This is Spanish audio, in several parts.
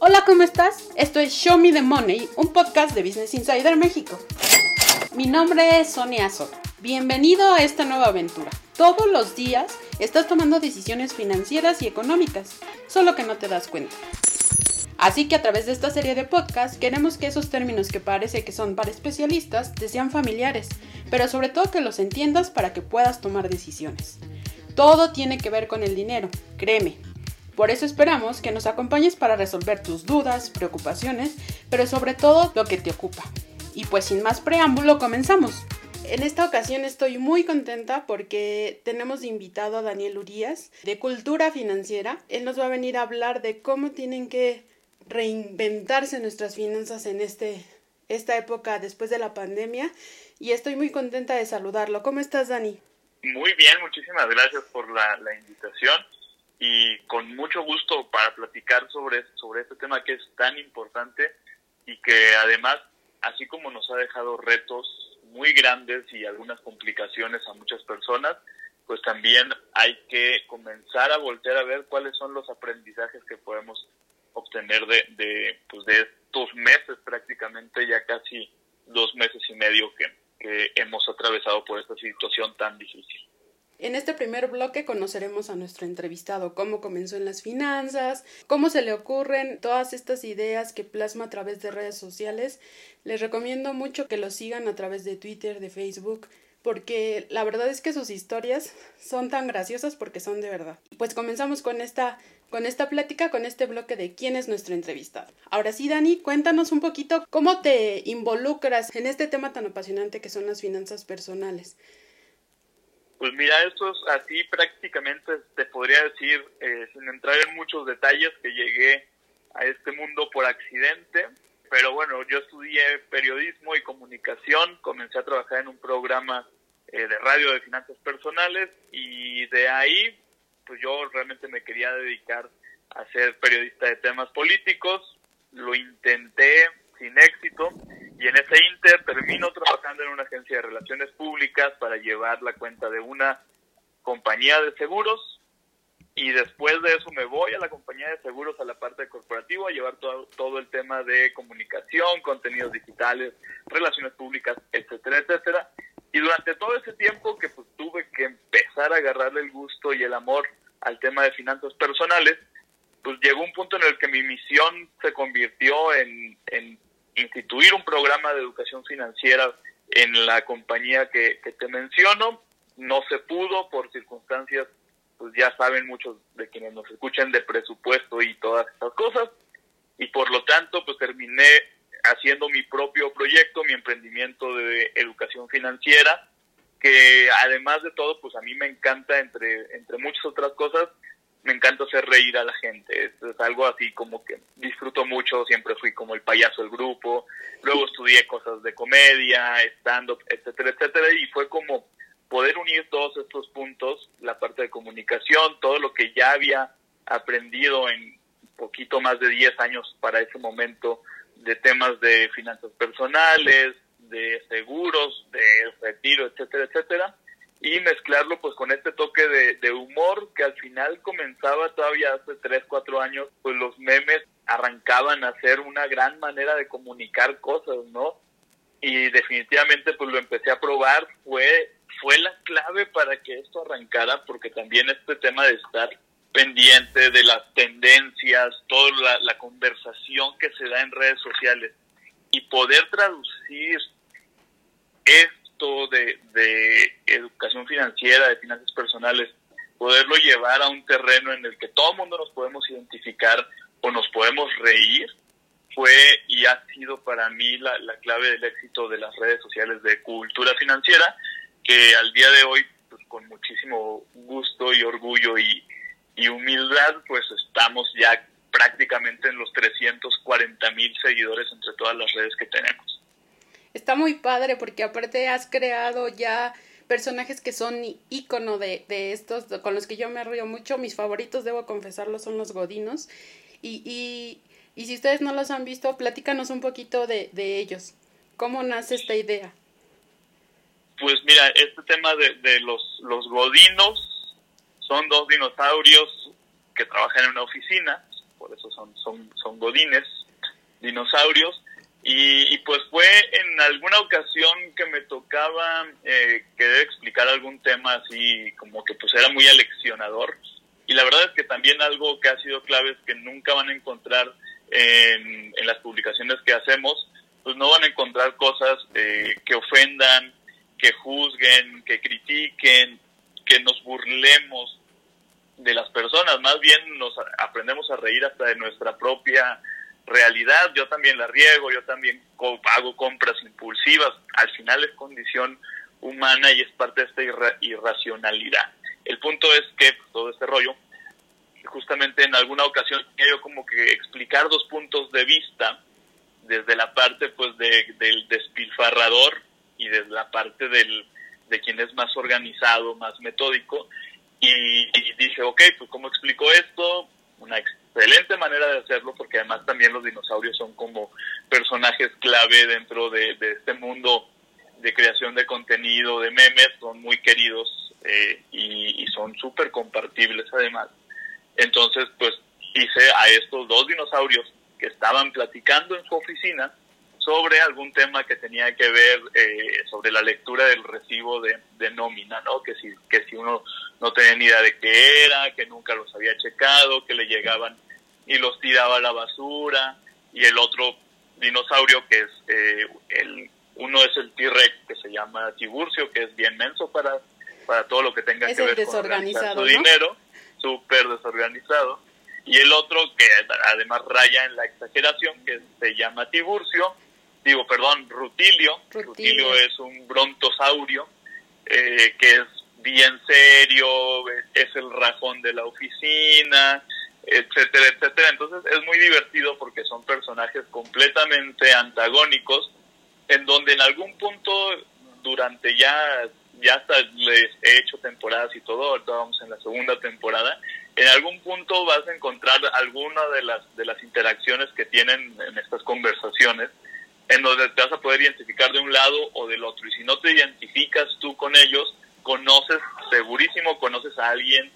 Hola, ¿cómo estás? Esto es Show Me the Money, un podcast de Business Insider México. Mi nombre es Sonia Soto. Bienvenido a esta nueva aventura. Todos los días estás tomando decisiones financieras y económicas, solo que no te das cuenta. Así que a través de esta serie de podcasts queremos que esos términos que parece que son para especialistas te sean familiares, pero sobre todo que los entiendas para que puedas tomar decisiones. Todo tiene que ver con el dinero, créeme. Por eso esperamos que nos acompañes para resolver tus dudas, preocupaciones, pero sobre todo lo que te ocupa. Y pues sin más preámbulo, comenzamos. En esta ocasión estoy muy contenta porque tenemos invitado a Daniel Urias de Cultura Financiera. Él nos va a venir a hablar de cómo tienen que reinventarse nuestras finanzas en este, esta época después de la pandemia y estoy muy contenta de saludarlo. ¿Cómo estás, Dani? Muy bien, muchísimas gracias por la invitación y con mucho gusto para platicar sobre, sobre este tema que es tan importante y que además, así como nos ha dejado retos muy grandes y algunas complicaciones a muchas personas, pues también hay que comenzar a voltear a ver cuáles son los aprendizajes que podemos obtener de, de, pues de estos meses prácticamente, ya casi dos meses y medio que, que hemos atravesado por esta situación tan difícil. En este primer bloque conoceremos a nuestro entrevistado, cómo comenzó en las finanzas, cómo se le ocurren todas estas ideas que plasma a través de redes sociales. Les recomiendo mucho que lo sigan a través de Twitter, de Facebook, porque la verdad es que sus historias son tan graciosas porque son de verdad. Pues comenzamos con esta con esta plática, con este bloque de quién es nuestro entrevistado. Ahora sí, Dani, cuéntanos un poquito cómo te involucras en este tema tan apasionante que son las finanzas personales. Pues mira, esto es así prácticamente, te podría decir, eh, sin entrar en muchos detalles, que llegué a este mundo por accidente. Pero bueno, yo estudié periodismo y comunicación, comencé a trabajar en un programa eh, de radio de finanzas personales y de ahí pues yo realmente me quería dedicar a ser periodista de temas políticos, lo intenté sin éxito y en ese inter termino trabajando en una agencia de relaciones públicas para llevar la cuenta de una compañía de seguros y después de eso me voy a la compañía de seguros a la parte corporativa a llevar todo, todo el tema de comunicación, contenidos digitales, relaciones públicas, etcétera, etcétera. Y durante todo ese tiempo que pues tuve que empezar a agarrarle el gusto y el amor al tema de finanzas personales, pues llegó un punto en el que mi misión se convirtió en, instituir un programa de educación financiera en la compañía que, que, te menciono. No se pudo por circunstancias, pues ya saben muchos de quienes nos escuchan de presupuesto y todas estas cosas. Y por lo tanto, pues terminé haciendo mi propio proyecto, mi emprendimiento de educación financiera, que además de todo, pues a mí me encanta, entre, entre muchas otras cosas, me encanta hacer reír a la gente. Es, algo así como que disfruto mucho, siempre fui como el payaso del grupo, luego estudié cosas de comedia, stand-up, etcétera, etcétera, y fue como poder unir todos estos puntos, la parte de comunicación, todo lo que ya había aprendido en poquito más de 10 años para ese momento de temas de finanzas personales, de seguros, de retiro, etcétera, etcétera, y mezclarlo pues con este toque de, de, humor que al final comenzaba todavía hace 3, 4 años, pues los memes arrancaban a ser una gran manera de comunicar cosas, ¿no? Y definitivamente pues lo empecé a probar, fue, fue la clave para que esto arrancara, porque también este tema de estar pendiente de las tendencias, toda la, la conversación que se da en redes sociales y poder traducir esto de, educación financiera, de finanzas personales, poderlo llevar a un terreno en el que todo el mundo nos podemos identificar o nos podemos reír, fue y ha sido para mí la, la clave del éxito de las redes sociales de cultura financiera, que al día de hoy, pues, con muchísimo gusto y orgullo y, y humildad, pues estamos ya prácticamente en los 340 mil seguidores entre todas las redes que tenemos está muy padre porque aparte has creado ya personajes que son ícono de, de estos, con los que yo me río mucho. Mis favoritos, debo confesarlo, son los godinos. Y, y, y si ustedes no los han visto, platícanos un poquito de, de ellos. ¿Cómo nace esta idea? Pues mira, este tema de, de los, los godinos son dos dinosaurios que trabajan en una oficina, por eso son, son, son godines, dinosaurios. Y, pues fue en alguna ocasión que me tocaba eh, querer explicar algún tema así como que pues era muy aleccionador. Y la verdad es que también algo que ha sido clave es que nunca van a encontrar en, en las publicaciones que hacemos, pues no van a encontrar cosas eh, que ofendan, que juzguen, que critiquen, que nos burlemos de las personas, más bien nos aprendemos a reír hasta de nuestra propia realidad, yo también la riego, yo también hago compras impulsivas, al final es condición humana y es parte de esta irracionalidad. El punto es que pues, todo este rollo, justamente en alguna ocasión yo como que explicar dos puntos de vista desde la parte pues de, del despilfarrador y desde la parte del, de quien es más organizado, más metódico. Y, dije, ok, pues ¿cómo explico esto? Una excelente manera de hacerlo porque además también los dinosaurios son como personajes clave dentro de, este mundo de creación de contenido, de memes, son muy queridos eh, y, y son súper compartibles además. Entonces, pues hice a estos dos dinosaurios que estaban platicando en su oficina sobre algún tema que tenía que ver eh, sobre la lectura del recibo de, nómina, ¿no? Que si, que si uno no tenía ni idea de qué era, que nunca los había checado, que le llegaban y los tiraba a la basura, y el otro dinosaurio que es eh, el uno es el T-Rex que se llama Tiburcio, que es bien menso para, para todo lo que tenga que ver con su dinero, súper desorganizado. Y el otro que además raya en la exageración, que se llama Tiburcio, digo, perdón, Rutilio. Rutilio, es un brontosaurio eh, que es bien serio, es el rajón de la oficina, etcétera, etcétera. Entonces es muy divertido porque son personajes completamente antagónicos, en donde en algún punto durante ya, ya hasta les he hecho temporadas y todo, ahorita vamos en la segunda temporada, en algún punto vas a encontrar alguna de las, de las interacciones que tienen en estas conversaciones en donde te vas a poder identificar de un lado o del otro. Y si no te identificas tú con ellos, conoces, segurísimo, conoces a alguien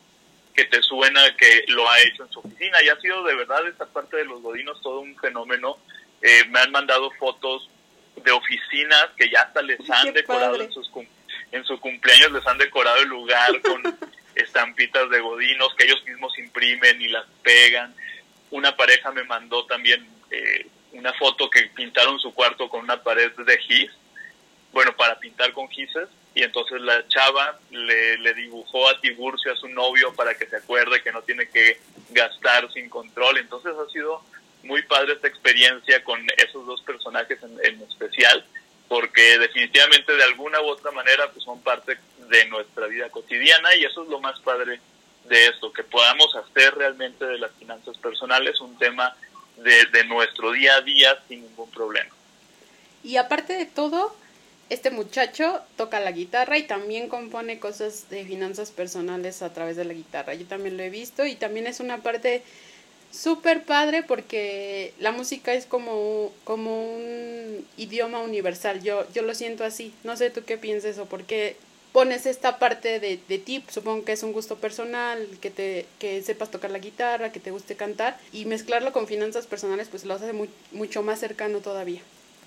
que te suena que lo ha hecho en su oficina. Y ha sido de verdad esta parte de los godinos todo un fenómeno. Eh, me han mandado fotos de oficinas que ya hasta les han decorado en, sus, en su cumpleaños, les han decorado el lugar con estampitas de godinos que ellos mismos imprimen y las pegan. Una pareja me mandó también eh, una foto que pintaron su cuarto con una pared de gis, bueno, para pintar con gises, y entonces la chava le, le dibujó a Tiburcio, a su novio, para que se acuerde que no tiene que gastar sin control. Entonces ha sido muy padre esta experiencia con esos dos personajes en, especial, porque definitivamente de alguna u otra manera pues son parte de nuestra vida cotidiana y eso es lo más padre de esto, que podamos hacer realmente de las finanzas personales un tema de, nuestro día a día sin ningún problema. Y aparte de todo, este muchacho toca la guitarra y también compone cosas de finanzas personales a través de la guitarra. Yo también lo he visto y también es una parte súper padre porque la música es como, como un idioma universal. Yo, yo lo siento así. No sé tú qué piensas o por qué pones esta parte de, de ti, supongo que es un gusto personal, que te que sepas tocar la guitarra, que te guste cantar y mezclarlo con finanzas personales pues lo hace mucho más cercano todavía.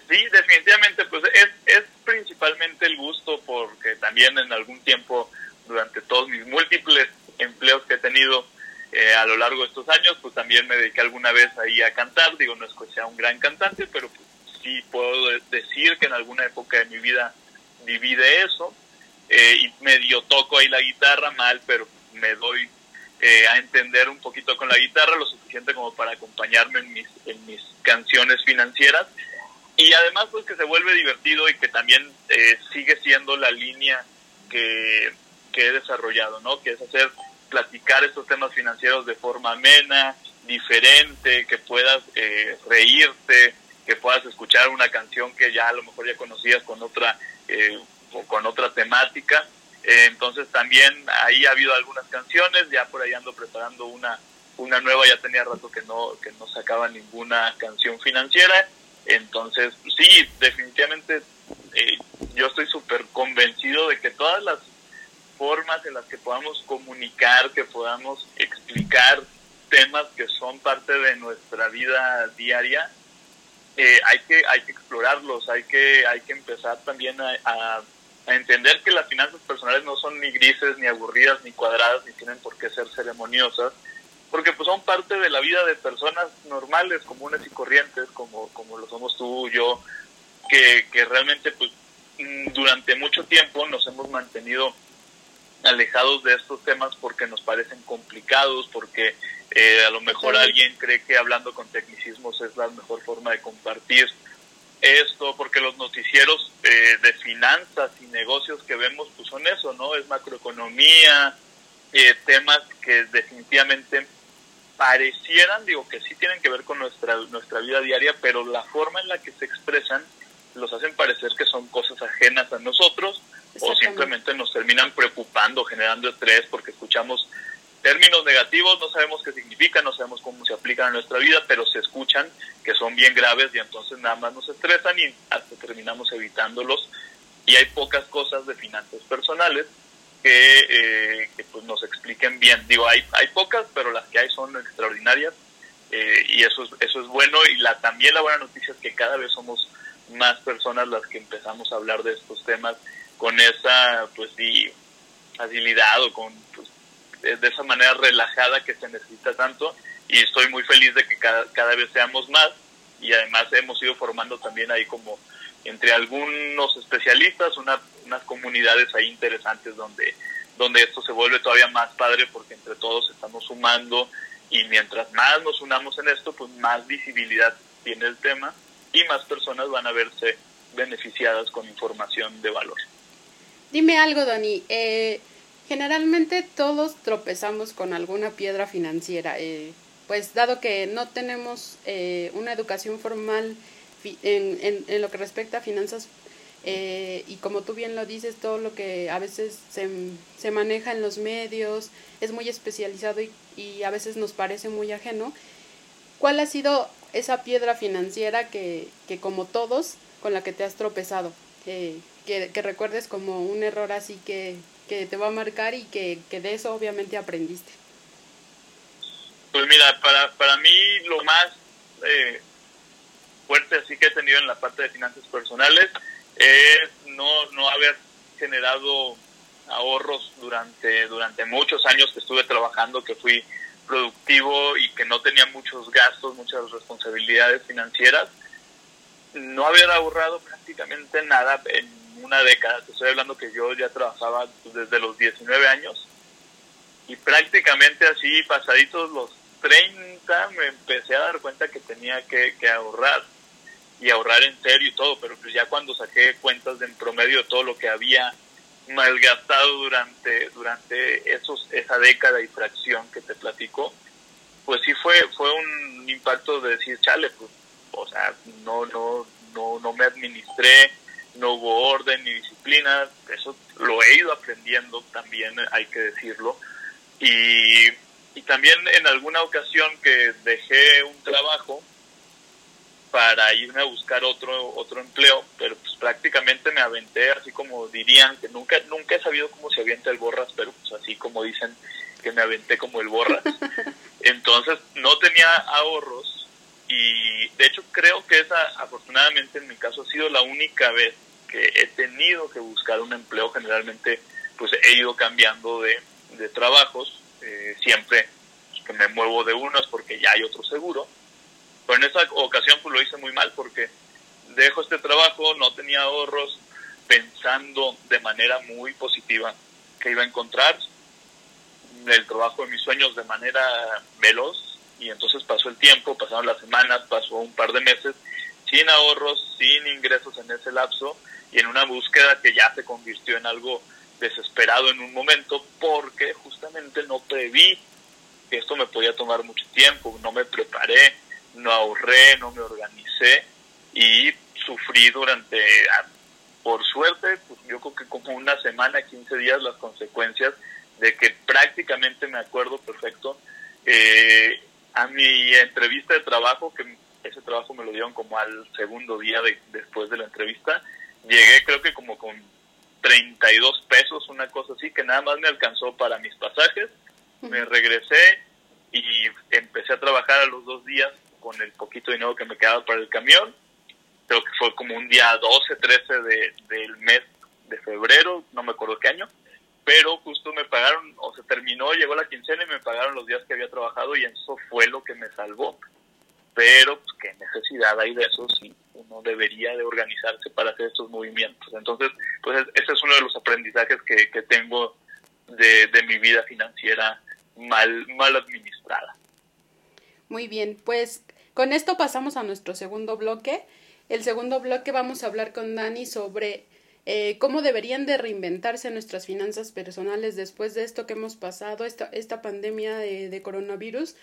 Sí, definitivamente pues es, es principalmente el gusto porque también en algún tiempo durante todos mis múltiples empleos que he tenido eh, a lo largo de estos años pues también me dediqué alguna vez ahí a cantar, digo no es que sea un gran cantante pero pues, sí puedo decir que en alguna época de mi vida divide eso eh, y medio toco ahí la guitarra mal, pero me doy eh, a entender un poquito con la guitarra, lo suficiente como para acompañarme en mis, en mis canciones financieras. Y además, pues que se vuelve divertido y que también eh, sigue siendo la línea que, que he desarrollado, ¿no? Que es hacer platicar estos temas financieros de forma amena, diferente, que puedas eh, reírte, que puedas escuchar una canción que ya a lo mejor ya conocías con otra eh, con otra temática. Eh, entonces también ahí ha habido algunas canciones, ya por ahí ando preparando una, una nueva, ya tenía rato que no, que no sacaba ninguna canción financiera. Entonces, sí, definitivamente eh, yo estoy súper convencido de que todas las formas en las que podamos comunicar, que podamos explicar temas que son parte de nuestra vida diaria, eh, hay que hay que explorarlos, hay que hay que empezar también a, entender que las finanzas personales no son ni grises, ni aburridas, ni cuadradas, ni tienen por qué ser ceremoniosas, porque pues son parte de la vida de personas normales, comunes y corrientes, como, como lo somos tú, yo, que, que realmente pues mm, durante mucho tiempo nos hemos mantenido alejados de estos temas porque nos parecen complicados, porque eh, a lo mejor alguien cree que hablando con tecnicismos es la mejor forma de compartir esto, porque los noticieros eh, de finanzas y negocios que vemos pues son eso, ¿no? Es macroeconomía, eh, temas que definitivamente parecieran, digo que sí tienen que ver con nuestra, nuestra vida diaria, pero la forma en la que se expresan los hacen parecer que son cosas ajenas a nosotros o simplemente nos terminan preocupando, generando estrés porque escuchamos términos negativos, no sabemos qué significan, no sabemos cómo se aplican a nuestra vida, pero se escuchan que son bien graves y entonces nada más nos estresan y hasta terminamos evitándolos. Y hay pocas cosas de finanzas personales que, eh, pues nos expliquen bien. Digo, hay, hay pocas, pero las que hay son extraordinarias eh, y eso es, eso es bueno. Y la, también la buena noticia es que cada vez somos más personas las que empezamos a hablar de estos temas con esa pues facilidad o con pues, de esa manera relajada que se necesita tanto y estoy muy feliz de que cada, cada vez seamos más y además hemos ido formando también ahí como entre algunos especialistas una, unas comunidades ahí interesantes donde donde esto se vuelve todavía más padre porque entre todos estamos sumando y mientras más nos unamos en esto pues más visibilidad tiene el tema y más personas van a verse beneficiadas con información de valor. Dime algo, Dani. Eh, generalmente todos tropezamos con alguna piedra financiera. Eh, pues dado que no tenemos eh, una educación formal en, en, lo que respecta a finanzas y como tú bien lo dices, todo lo que a veces se, se maneja en los medios es muy especializado y, y, a veces nos parece muy ajeno. ¿Cuál ha sido esa piedra financiera que, que como todos, con la que te has tropezado? que, recuerdes como un error así que, que te va a marcar y que, que, de eso obviamente aprendiste? Pues mira, para, para mí lo más eh, fuerte así que he tenido en la parte de finanzas personales es no, no haber generado ahorros durante, durante muchos años que estuve trabajando, que fui productivo y que no tenía muchos gastos, muchas responsabilidades financieras. No haber ahorrado prácticamente nada en una década. Te estoy hablando que yo ya trabajaba desde los 19 años y prácticamente así, pasaditos los 30, me empecé a dar cuenta que tenía que, ahorrar y ahorrar en serio y todo, pero pues ya cuando saqué cuentas de en promedio de todo lo que había malgastado durante durante esos esa década y fracción que te platico, pues sí fue fue un impacto de decir, chale, pues, o sea, no no no no me administré, no hubo orden ni disciplina, eso lo he ido aprendiendo también, hay que decirlo. Y, y también en alguna ocasión que dejé un trabajo para irme a buscar otro otro empleo, pero pues prácticamente me aventé así como dirían que nunca nunca he sabido cómo se avienta el borras, pero pues así como dicen que me aventé como el borras. Entonces no tenía ahorros y de hecho creo que esa afortunadamente en mi caso ha sido la única vez he tenido que buscar un empleo, generalmente pues he ido cambiando de, de trabajos, eh, siempre que me muevo de unos porque ya hay otro seguro, pero en esa ocasión pues lo hice muy mal porque dejo este trabajo, no tenía ahorros, pensando de manera muy positiva que iba a encontrar el trabajo de mis sueños de manera veloz. Y entonces pasó el tiempo, pasaron las semanas, pasó un par de meses sin ahorros, sin ingresos en ese lapso y en una búsqueda que ya se convirtió en algo desesperado en un momento porque justamente no preví que esto me podía tomar mucho tiempo, no me preparé, no ahorré, no me organicé y sufrí durante, ah, por suerte, pues yo creo que como una semana, 15 días las consecuencias de que prácticamente me acuerdo perfecto eh, a mi entrevista de trabajo, que ese trabajo me lo dieron como al segundo día de, después de la entrevista, llegué creo que como con 32 pesos, una cosa así, que nada más me alcanzó para mis pasajes. Me regresé y empecé a trabajar a los dos días con el poquito dinero que me quedaba para el camión. Creo que fue como un día 12, 13 de, del mes de febrero, no me acuerdo qué año, pero justo me pagaron, o se terminó, llegó la quincena y me pagaron los días que había trabajado y eso fue lo que me salvó. Pero, pues, qué necesidad hay de eso si uno debería de organizarse para hacer estos movimientos. Entonces, pues ese es uno de los aprendizajes que, que tengo de, de mi vida financiera mal, mal administrada. Muy bien, pues con esto pasamos a nuestro segundo bloque. El segundo bloque vamos a hablar con Dani sobre eh, cómo deberían de reinventarse nuestras finanzas personales después de esto que hemos pasado, esta, esta pandemia de, de coronavirus,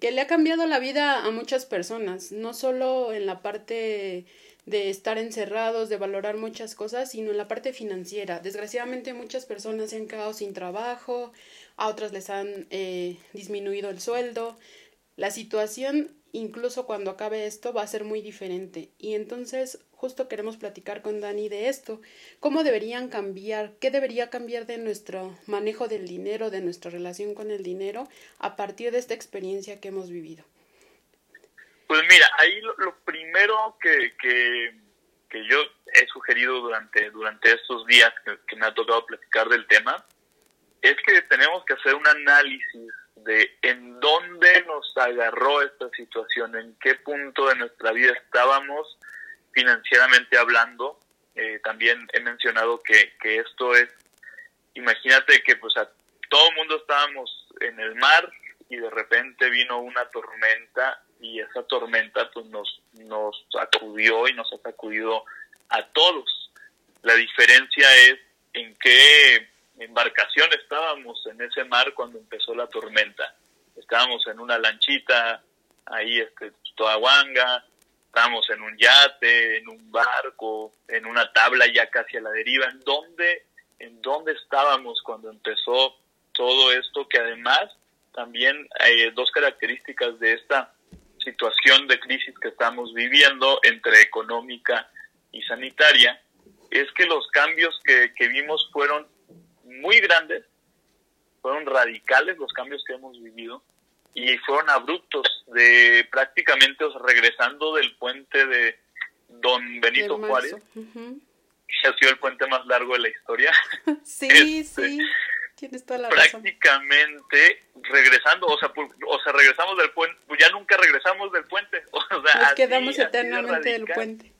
que le ha cambiado la vida a muchas personas, no solo en la parte de estar encerrados, de valorar muchas cosas, sino en la parte financiera. Desgraciadamente muchas personas se han quedado sin trabajo, a otras les han eh, disminuido el sueldo. La situación, incluso cuando acabe esto, va a ser muy diferente. Y entonces, justo queremos platicar con Dani de esto. ¿Cómo deberían cambiar? ¿Qué debería cambiar de nuestro manejo del dinero, de nuestra relación con el dinero, a partir de esta experiencia que hemos vivido? Pues mira, ahí lo, primero que, que, yo he sugerido durante, durante estos días que me ha tocado platicar del tema es que tenemos que hacer un análisis de en dónde nos agarró esta situación, en qué punto de nuestra vida estábamos financieramente hablando. Eh, también he mencionado que, que esto es, imagínate que pues a todo el mundo estábamos en el mar y de repente vino una tormenta y esa tormenta pues nos, nos sacudió y nos ha sacudido a todos. La diferencia es en qué embarcación estábamos en ese mar cuando empezó la tormenta. Estábamos en una lanchita, ahí este, guanga, estábamos en un yate, en un barco, en una tabla ya casi a la deriva. ¿En dónde, en dónde estábamos cuando empezó todo esto? Que además también hay dos características de esta situación de crisis que estamos viviendo entre económica y sanitaria, es que los cambios que vimos fueron muy grandes, fueron radicales los cambios que hemos vivido y fueron abruptos de prácticamente regresando del puente de Don Benito Juárez, que ha sido el puente más largo de la historia. sí, este, sí, tienes toda la Prácticamente regresando, o sea, o sea, regresamos del puente, ya nunca regresamos del puente. O sea, Nos quedamos eternamente del puente.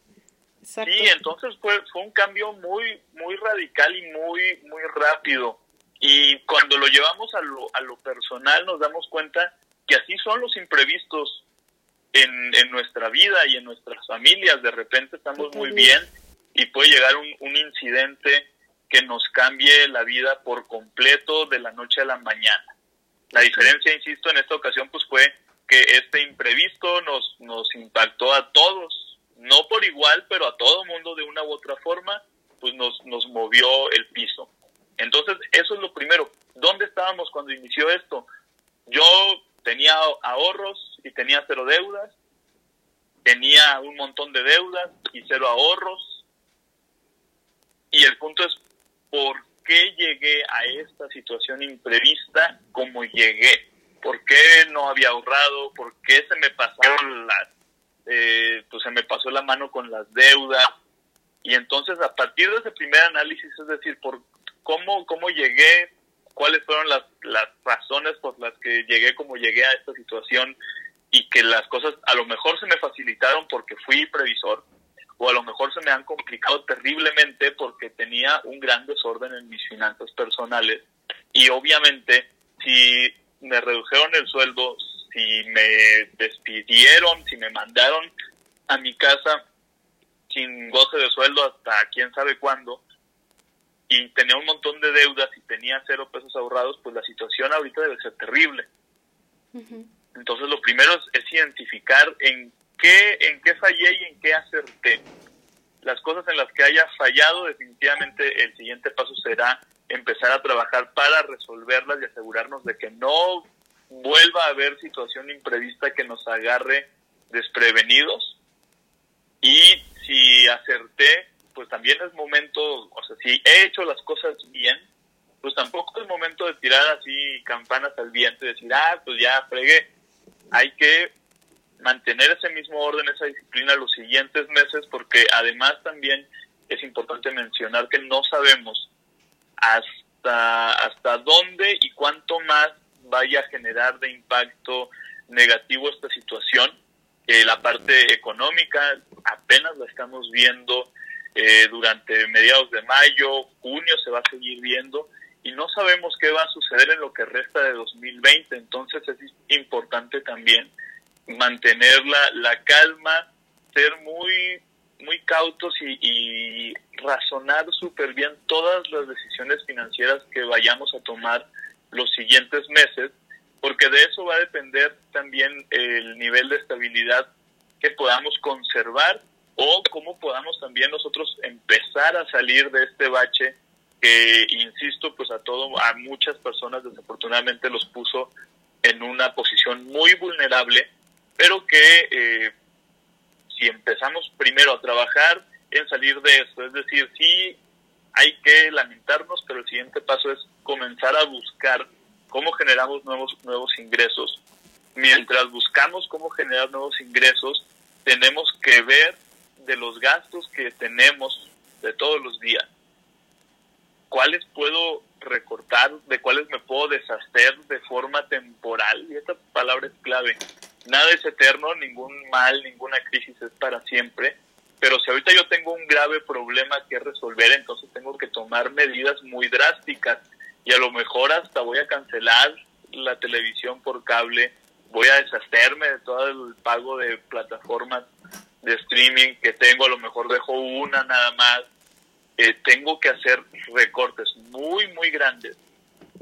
Sí, entonces fue, fue un cambio muy, muy radical y muy, muy rápido. Y cuando lo llevamos a lo, a lo personal nos damos cuenta que así son los imprevistos en, en nuestra vida y en nuestras familias. De repente estamos muy bien y puede llegar un, un incidente que nos cambie la vida por completo de la noche a la mañana. La diferencia, insisto, en esta ocasión pues fue que este imprevisto nos, nos impactó a todos no por igual, pero a todo mundo de una u otra forma, pues nos, nos movió el piso. Entonces, eso es lo primero. ¿Dónde estábamos cuando inició esto? Yo tenía ahorros y tenía cero deudas, tenía un montón de deudas y cero ahorros. Y el punto es, ¿por qué llegué a esta situación imprevista como llegué? ¿Por qué no había ahorrado? ¿Por qué se me pasaron las eh, pues se me pasó la mano con las deudas. Y entonces a partir de ese primer análisis, es decir, por cómo, cómo llegué, cuáles fueron las, las razones por las que llegué como llegué a esta situación y que las cosas a lo mejor se me facilitaron porque fui previsor o a lo mejor se me han complicado terriblemente porque tenía un gran desorden en mis finanzas personales y obviamente si me redujeron el sueldo, si me despidieron, si me mandaron a mi casa sin goce de sueldo hasta quién sabe cuándo, y tenía un montón de deudas y tenía cero pesos ahorrados, pues la situación ahorita debe ser terrible. Entonces lo primero es, es, identificar en qué, en qué fallé y en qué acerté. Las cosas en las que haya fallado, definitivamente el siguiente paso será empezar a trabajar para resolverlas y asegurarnos de que no vuelva a haber situación imprevista que nos agarre desprevenidos y si acerté, pues también es momento, o sea, si he hecho las cosas bien, pues tampoco es momento de tirar así campanas al viento y decir, ah, pues ya fregué. Hay que mantener ese mismo orden, esa disciplina los siguientes meses, porque además también es importante mencionar que no sabemos hasta, hasta dónde y cuánto más vaya a generar de impacto negativo esta situación. Eh, la parte económica apenas la estamos viendo eh, durante mediados de mayo, junio se va a seguir viendo y no sabemos qué va a suceder en lo que resta de 2020. Entonces es importante también mantener la, la calma, ser muy, muy cautos y, y razonar súper bien todas las decisiones financieras que vayamos a tomar los siguientes meses, porque de eso va a depender también el nivel de estabilidad que podamos conservar o cómo podamos también nosotros empezar a salir de este bache que, insisto, pues a todo, a muchas personas desafortunadamente los puso en una posición muy vulnerable, pero que eh, si empezamos primero a trabajar en salir de esto, es decir, sí hay que lamentarnos, pero el siguiente paso es comenzar a buscar cómo generamos nuevos, nuevos ingresos. Mientras buscamos cómo generar nuevos ingresos, tenemos que ver de los gastos que tenemos de todos los días, cuáles puedo recortar, de cuáles me puedo deshacer de forma temporal. Y esta palabra es clave. Nada es eterno, ningún mal, ninguna crisis es para siempre. Pero si ahorita yo tengo un grave problema que resolver, entonces tengo que tomar medidas muy drásticas y a lo mejor hasta voy a cancelar la televisión por cable, voy a deshacerme de todo el pago de plataformas de streaming que tengo, a lo mejor dejo una nada más, eh, tengo que hacer recortes muy, muy grandes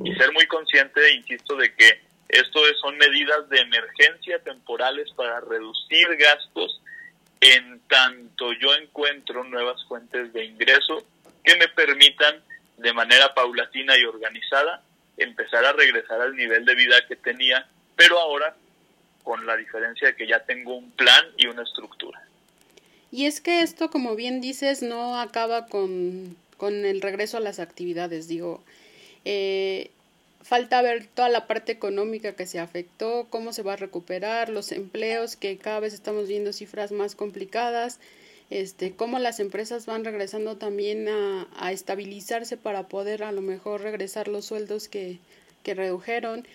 y ser muy consciente, insisto, de que esto son medidas de emergencia temporales para reducir gastos en tanto yo encuentro nuevas fuentes de ingreso que me permitan de manera paulatina y organizada empezar a regresar al nivel de vida que tenía, pero ahora con la diferencia de que ya tengo un plan y una estructura. Y es que esto, como bien dices, no acaba con, con el regreso a las actividades. Digo, eh, falta ver toda la parte económica que se afectó, cómo se va a recuperar, los empleos, que cada vez estamos viendo cifras más complicadas, este, cómo las empresas van regresando también a, a estabilizarse para poder a lo mejor regresar los sueldos que, que redujeron.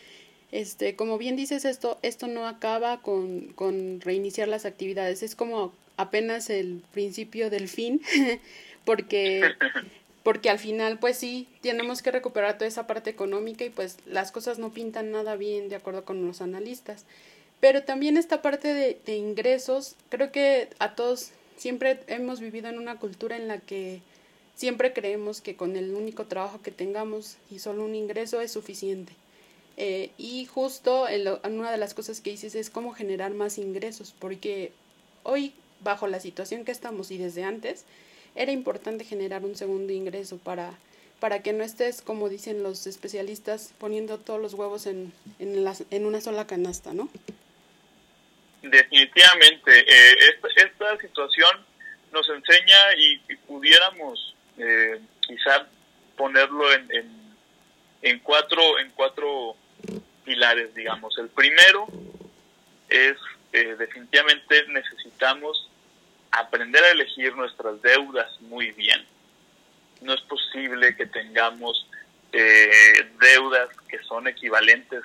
Este, como bien dices, esto, esto no acaba con, con reiniciar las actividades, es como apenas el principio del fin, porque porque al final pues sí tenemos que recuperar toda esa parte económica y pues las cosas no pintan nada bien de acuerdo con los analistas. Pero también esta parte de, ingresos, creo que a todos siempre hemos vivido en una cultura en la que siempre creemos que con el único trabajo que tengamos y solo un ingreso es suficiente. Eh, y justo en, en una de las cosas que dices es cómo generar más ingresos, porque hoy, bajo la situación que estamos y desde antes, era importante generar un segundo ingreso para, para que no estés, como dicen los especialistas, poniendo todos los huevos en, en, en una sola canasta, ¿no? Definitivamente. Eh, esta, situación nos enseña y, pudiéramos eh, quizá ponerlo en, en, en, cuatro, en cuatro pilares, digamos. El primero es eh, definitivamente necesitamos aprender a elegir nuestras deudas muy bien. No es posible que tengamos eh, deudas que son equivalentes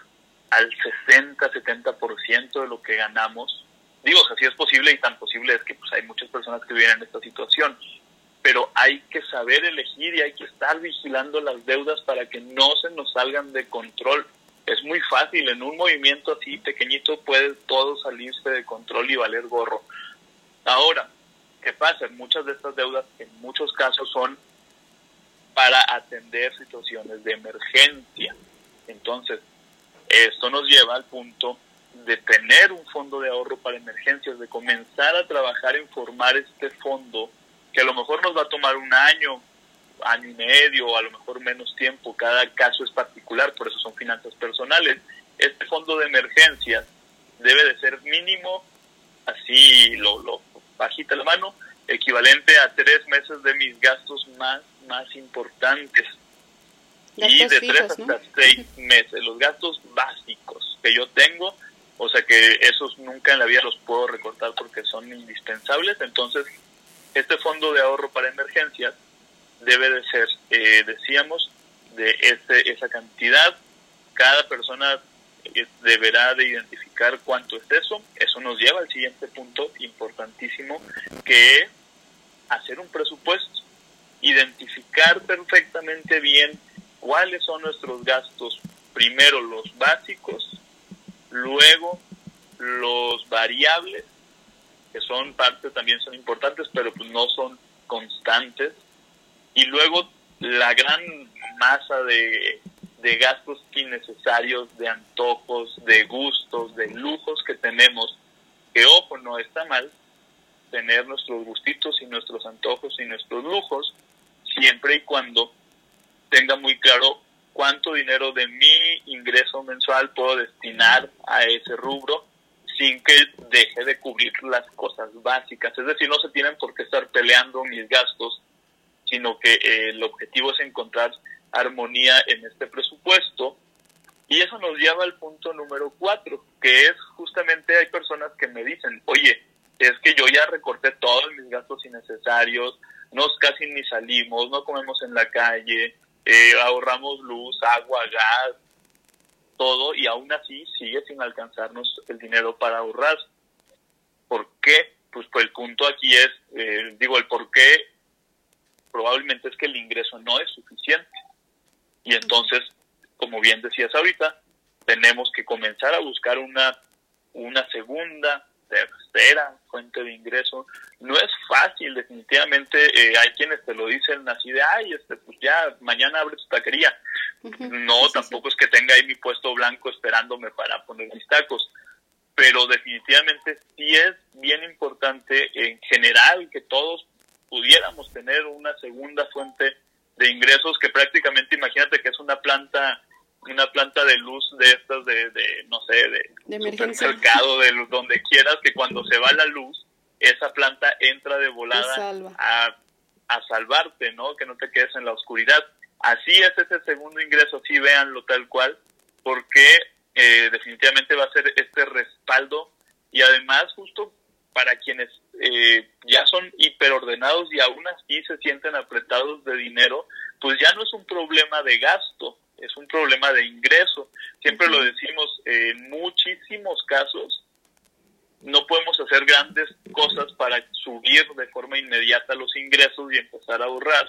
al 60-70% de lo que ganamos. Digo, o sea, sí es posible y tan posible es que pues, hay muchas personas que viven en esta situación, pero hay que saber elegir y hay que estar vigilando las deudas para que no se nos salgan de control. Es muy fácil, en un movimiento así pequeñito puede todo salirse de control y valer gorro. Ahora, ¿Qué pasa? Muchas de estas deudas en muchos casos son para atender situaciones de emergencia. Entonces, esto nos lleva al punto de tener un fondo de ahorro para emergencias, de comenzar a trabajar en formar este fondo, que a lo mejor nos va a tomar un año, año y medio, a lo mejor menos tiempo, cada caso es particular, por eso son finanzas personales. Este fondo de emergencias debe de ser mínimo, así lo, lo bajita la mano, equivalente a tres meses de mis gastos más, más importantes. y de tres hasta seis meses, los gastos básicos que yo tengo, o sea que esos nunca en la vida los puedo recortar porque son indispensables, entonces este fondo de ahorro para emergencias debe de ser, eh, decíamos, de ese, esa cantidad, cada persona deberá de identificar cuánto es eso, eso nos lleva al siguiente punto importantísimo, que es hacer un presupuesto, identificar perfectamente bien cuáles son nuestros gastos, primero los básicos, luego los variables, que son parte también son importantes, pero pues no son constantes, y luego la gran masa de, de gastos innecesarios, de antojos, de gustos, de lujos que tenemos, que ojo, no está mal tener nuestros gustitos y nuestros antojos y nuestros lujos, siempre y cuando tenga muy claro cuánto dinero de mi ingreso mensual puedo destinar a ese rubro sin que deje de cubrir las cosas básicas. Es decir, no se tienen por qué estar peleando mis gastos, sino que eh, el objetivo es encontrar armonía en este presupuesto. Y eso nos lleva al punto número cuatro, que es justamente hay personas que me dicen, oye, es que yo ya recorté todos mis gastos innecesarios, nos casi ni salimos, no comemos en la calle, eh, ahorramos luz, agua, gas, todo, y aún así sigue sin alcanzarnos el dinero para ahorrar. ¿Por qué? Pues, pues el punto aquí es, eh, digo, el por qué probablemente es que el ingreso no es suficiente. Y entonces, como bien decías ahorita, tenemos que comenzar a buscar una, una segunda, tercera fuente de ingreso. No es fácil, definitivamente. Eh, hay quienes te lo dicen así de, ay, este, pues ya mañana abre tu taquería. No, tampoco es que tenga ahí mi puesto blanco esperándome para poner mis tacos. Pero definitivamente sí es bien importante en general que todos pudiéramos tener una segunda fuente de ingresos que prácticamente imagínate que es una planta una planta de luz de estas de, de no sé, de, de supermercado, de luz, donde quieras, que cuando se va la luz, esa planta entra de volada a, a salvarte, ¿no? Que no te quedes en la oscuridad. Así es ese segundo ingreso, sí véanlo tal cual, porque eh, definitivamente va a ser este respaldo y además justo para quienes eh, ya son hiperordenados y aún así se sienten apretados de dinero, pues ya no es un problema de gasto, es un problema de ingreso. Siempre lo decimos, en muchísimos casos no podemos hacer grandes cosas para subir de forma inmediata los ingresos y empezar a ahorrar,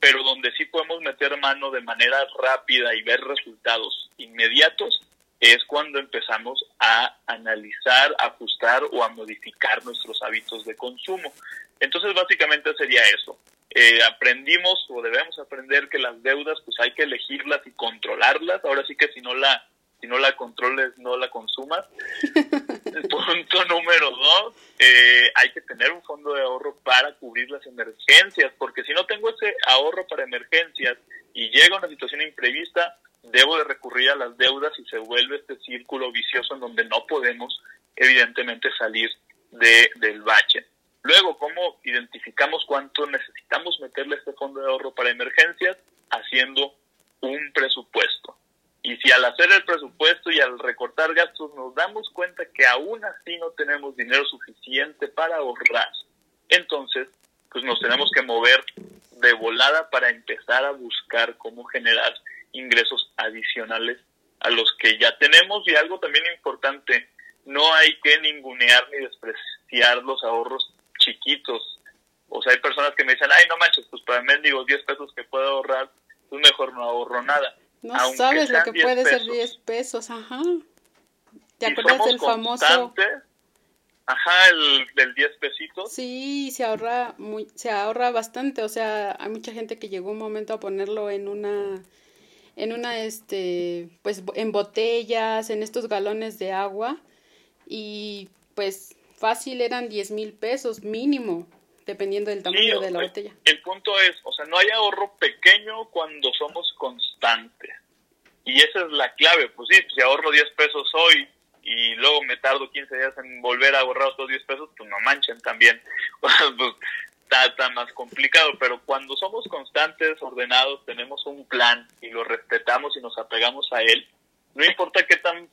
pero donde sí podemos meter mano de manera rápida y ver resultados inmediatos es cuando empezamos a analizar, ajustar o a modificar nuestros hábitos de consumo. Entonces básicamente sería eso. Eh, aprendimos o debemos aprender que las deudas pues hay que elegirlas y controlarlas. Ahora sí que si no la si no la controles no la consumas. Punto número dos, eh, hay que tener un fondo de ahorro para cubrir las emergencias, porque si no tengo ese ahorro para emergencias y llega una situación imprevista, debo de recurrir a las deudas y se vuelve este círculo vicioso en donde no podemos evidentemente salir de, del bache. Luego, ¿cómo identificamos cuánto necesitamos meterle a este fondo de ahorro para emergencias? Haciendo un presupuesto. Y si al hacer el presupuesto y al recortar gastos nos damos cuenta que aún así no tenemos dinero suficiente para ahorrar, entonces pues nos tenemos que mover de volada para empezar a buscar cómo generar ingresos adicionales a los que ya tenemos y algo también importante, no hay que ningunear ni despreciar los ahorros chiquitos. O sea, hay personas que me dicen, ay, no manches, pues para digo 10 pesos que puedo ahorrar, pues mejor no ahorro nada. No sabes lo que puede ser 10 pesos, ajá. ¿Te acuerdas del famoso? Ajá, el del 10 pesitos. Sí, se ahorra muy, se ahorra bastante, o sea, hay mucha gente que llegó un momento a ponerlo en una en una, este, pues en botellas, en estos galones de agua y pues fácil eran 10 mil pesos mínimo, dependiendo del tamaño de la botella. El punto es, o sea, no hay ahorro pequeño cuando somos constantes. Y esa es la clave, pues sí, si ahorro 10 pesos hoy y luego me tardo 15 días en volver a ahorrar otros 10 pesos, pues no manchen también. pues está, más complicado, pero cuando somos constantes, ordenados, tenemos un plan y lo respetamos y nos apegamos a él, no importa qué tan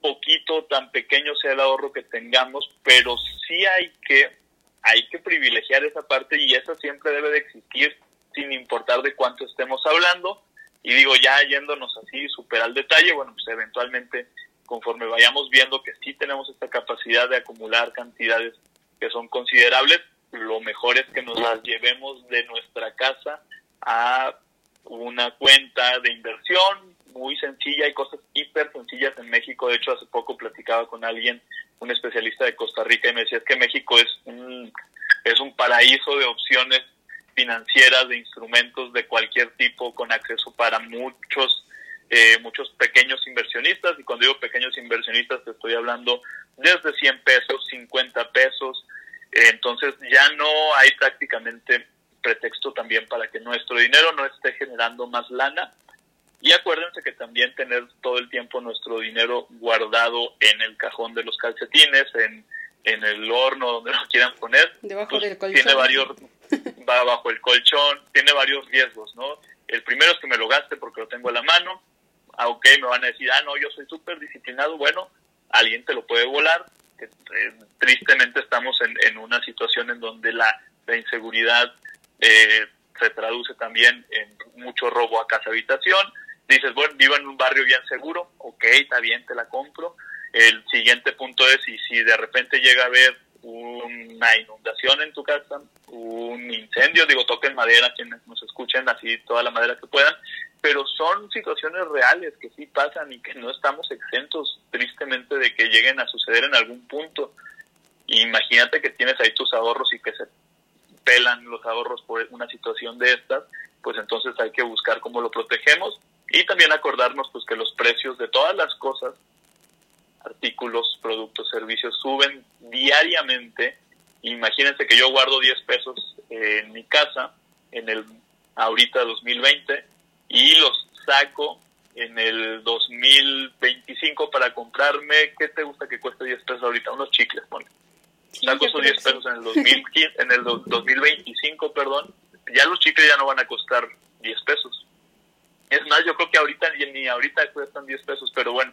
poquito, tan pequeño sea el ahorro que tengamos, pero sí hay que, hay que privilegiar esa parte y esa siempre debe de existir sin importar de cuánto estemos hablando. Y digo, ya yéndonos así súper al detalle, bueno, pues eventualmente conforme vayamos viendo que sí tenemos esta capacidad de acumular cantidades que son considerables, lo mejor es que nos las llevemos de nuestra casa a una cuenta de inversión muy sencilla, hay cosas hiper sencillas en México, de hecho hace poco platicaba con alguien, un especialista de Costa Rica, y me decía que México es un, es un paraíso de opciones financieras, de instrumentos de cualquier tipo, con acceso para muchos, eh, muchos pequeños inversionistas, y cuando digo pequeños inversionistas te estoy hablando desde 100 pesos, 50 pesos, entonces ya no hay prácticamente pretexto también para que nuestro dinero no esté generando más lana. Y acuérdense que también tener todo el tiempo nuestro dinero guardado en el cajón de los calcetines, en, en el horno, donde lo quieran poner, debajo pues, del colchón. Tiene varios, va bajo el colchón, tiene varios riesgos, ¿no? El primero es que me lo gaste porque lo tengo a la mano. Ah, ok, me van a decir, ah, no, yo soy súper disciplinado. Bueno, alguien te lo puede volar. Eh, tristemente estamos en, una situación en donde la, inseguridad eh, se traduce también en mucho robo a casa habitación. Dices, bueno, vivo en un barrio bien seguro, ok, está bien, te la compro. El siguiente punto es, y si de repente llega a haber una inundación en tu casa, un incendio, digo, toquen madera quienes nos escuchen, así toda la madera que puedan, pero son situaciones reales que sí pasan y que no estamos exentos tristemente de que lleguen a suceder en algún punto. Imagínate que tienes ahí tus ahorros y que se pelan los ahorros por una situación de estas, pues entonces hay que buscar cómo lo protegemos y también acordarnos pues que los precios de todas las cosas, artículos, productos, servicios suben diariamente. Imagínense que yo guardo 10 pesos en mi casa en el ahorita 2020 y los saco en el 2025 para comprarme, ¿qué te gusta que cueste 10 pesos ahorita? Unos chicles, pone. saco esos 10 pesos en el, 2015, en el 2025, perdón, ya los chicles ya no van a costar 10 pesos. Es más, yo creo que ahorita ni ahorita cuestan 10 pesos, pero bueno,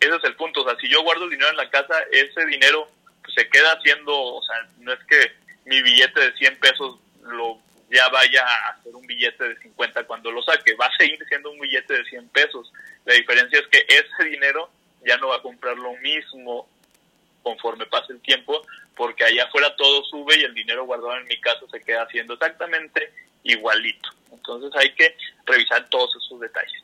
ese es el punto. O sea, si yo guardo el dinero en la casa, ese dinero pues, se queda haciendo, o sea, no es que mi billete de 100 pesos lo ya vaya a hacer un billete de 50 cuando lo saque, va a seguir siendo un billete de 100 pesos. La diferencia es que ese dinero ya no va a comprar lo mismo conforme pase el tiempo, porque allá afuera todo sube y el dinero guardado en mi casa se queda haciendo exactamente igualito. Entonces hay que revisar todos esos detalles.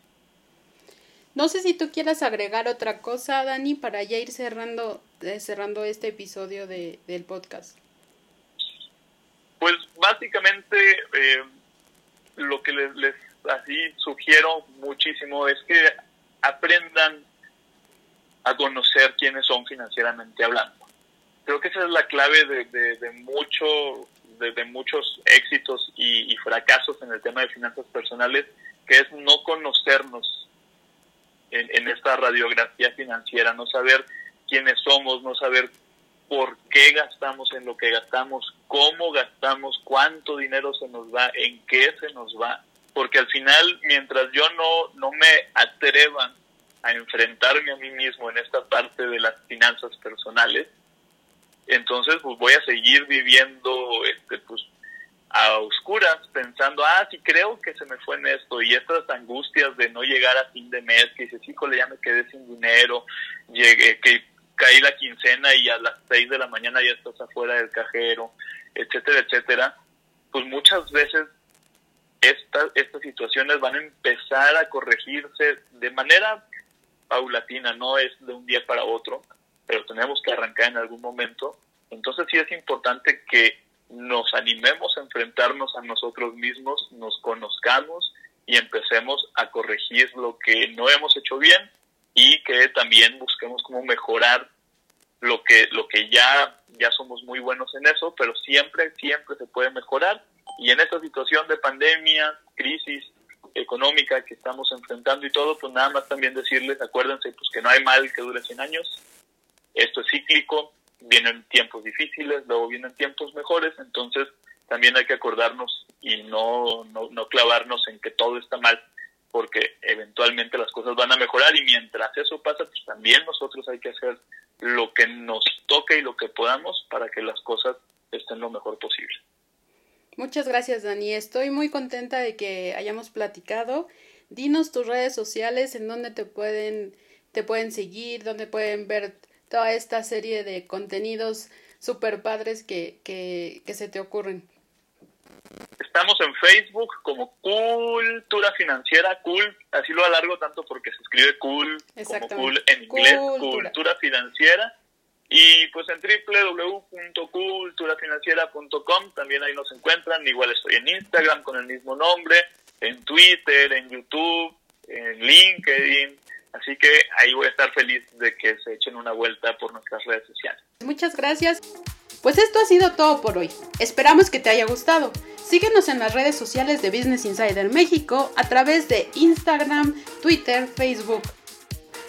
No sé si tú quieras agregar otra cosa, Dani, para ya ir cerrando, eh, cerrando este episodio de, del podcast. Pues básicamente eh, lo que les, así sugiero muchísimo es que aprendan a conocer quiénes son financieramente hablando. Creo que esa es la clave de, de, mucho, de, muchos éxitos y, y, fracasos en el tema de finanzas personales, que es no conocernos en, en esta radiografía financiera, no saber quiénes somos, no saber por qué gastamos en lo que gastamos, cómo gastamos, cuánto dinero se nos va, en qué se nos va, porque al final, mientras yo no, no me atreva a enfrentarme a mí mismo en esta parte de las finanzas personales, entonces pues voy a seguir viviendo este pues a oscuras pensando, ah, sí creo que se me fue en esto y estas angustias de no llegar a fin de mes, que dices, híjole, ya me quedé sin dinero, llegué, que caí la quincena y a las 6 de la mañana ya estás afuera del cajero, etcétera, etcétera, pues muchas veces estas situaciones van a empezar a corregirse de manera paulatina, no es de un día para otro, pero tenemos que arrancar en algún momento. Entonces sí es importante que nos animemos a enfrentarnos a nosotros mismos, nos conozcamos y empecemos a corregir lo que no hemos hecho bien y que también busquemos cómo mejorar lo que lo que ya ya somos muy buenos en eso, pero siempre siempre se puede mejorar y en esta situación de pandemia, crisis económica que estamos enfrentando y todo, pues nada más también decirles, acuérdense pues que no hay mal que dure 100 años. Esto es cíclico, vienen tiempos difíciles, luego vienen tiempos mejores, entonces también hay que acordarnos y no, no, no clavarnos en que todo está mal, porque eventualmente las cosas van a mejorar y mientras eso pasa, pues también nosotros hay que hacer lo que nos toque y lo que podamos para que las cosas estén lo mejor posible. Muchas gracias, Dani. Estoy muy contenta de que hayamos platicado. Dinos tus redes sociales, en donde te pueden, te pueden seguir, donde pueden ver toda esta serie de contenidos super padres que, que, que se te ocurren. Estamos en Facebook como Cultura Financiera, cool, así lo alargo tanto porque se escribe cool como cool en inglés, Cultura Financiera. Y pues en www.culturafinanciera.com también ahí nos encuentran. Igual estoy en Instagram con el mismo nombre, en Twitter, en YouTube, en LinkedIn. Así que ahí voy a estar feliz de que se echen una vuelta por nuestras redes sociales. Muchas gracias. Pues esto ha sido todo por hoy. Esperamos que te haya gustado. Síguenos en las redes sociales de Business Insider México a través de Instagram, Twitter, Facebook.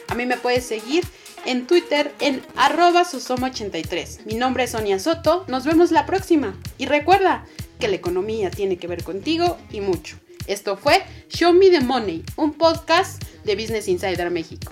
A mí me puedes seguir en Twitter en arroba susoma83. Mi nombre es Sonia Soto, nos vemos la próxima. Y recuerda que la economía tiene que ver contigo y mucho. Esto fue Show Me the Money, un podcast de Business Insider México.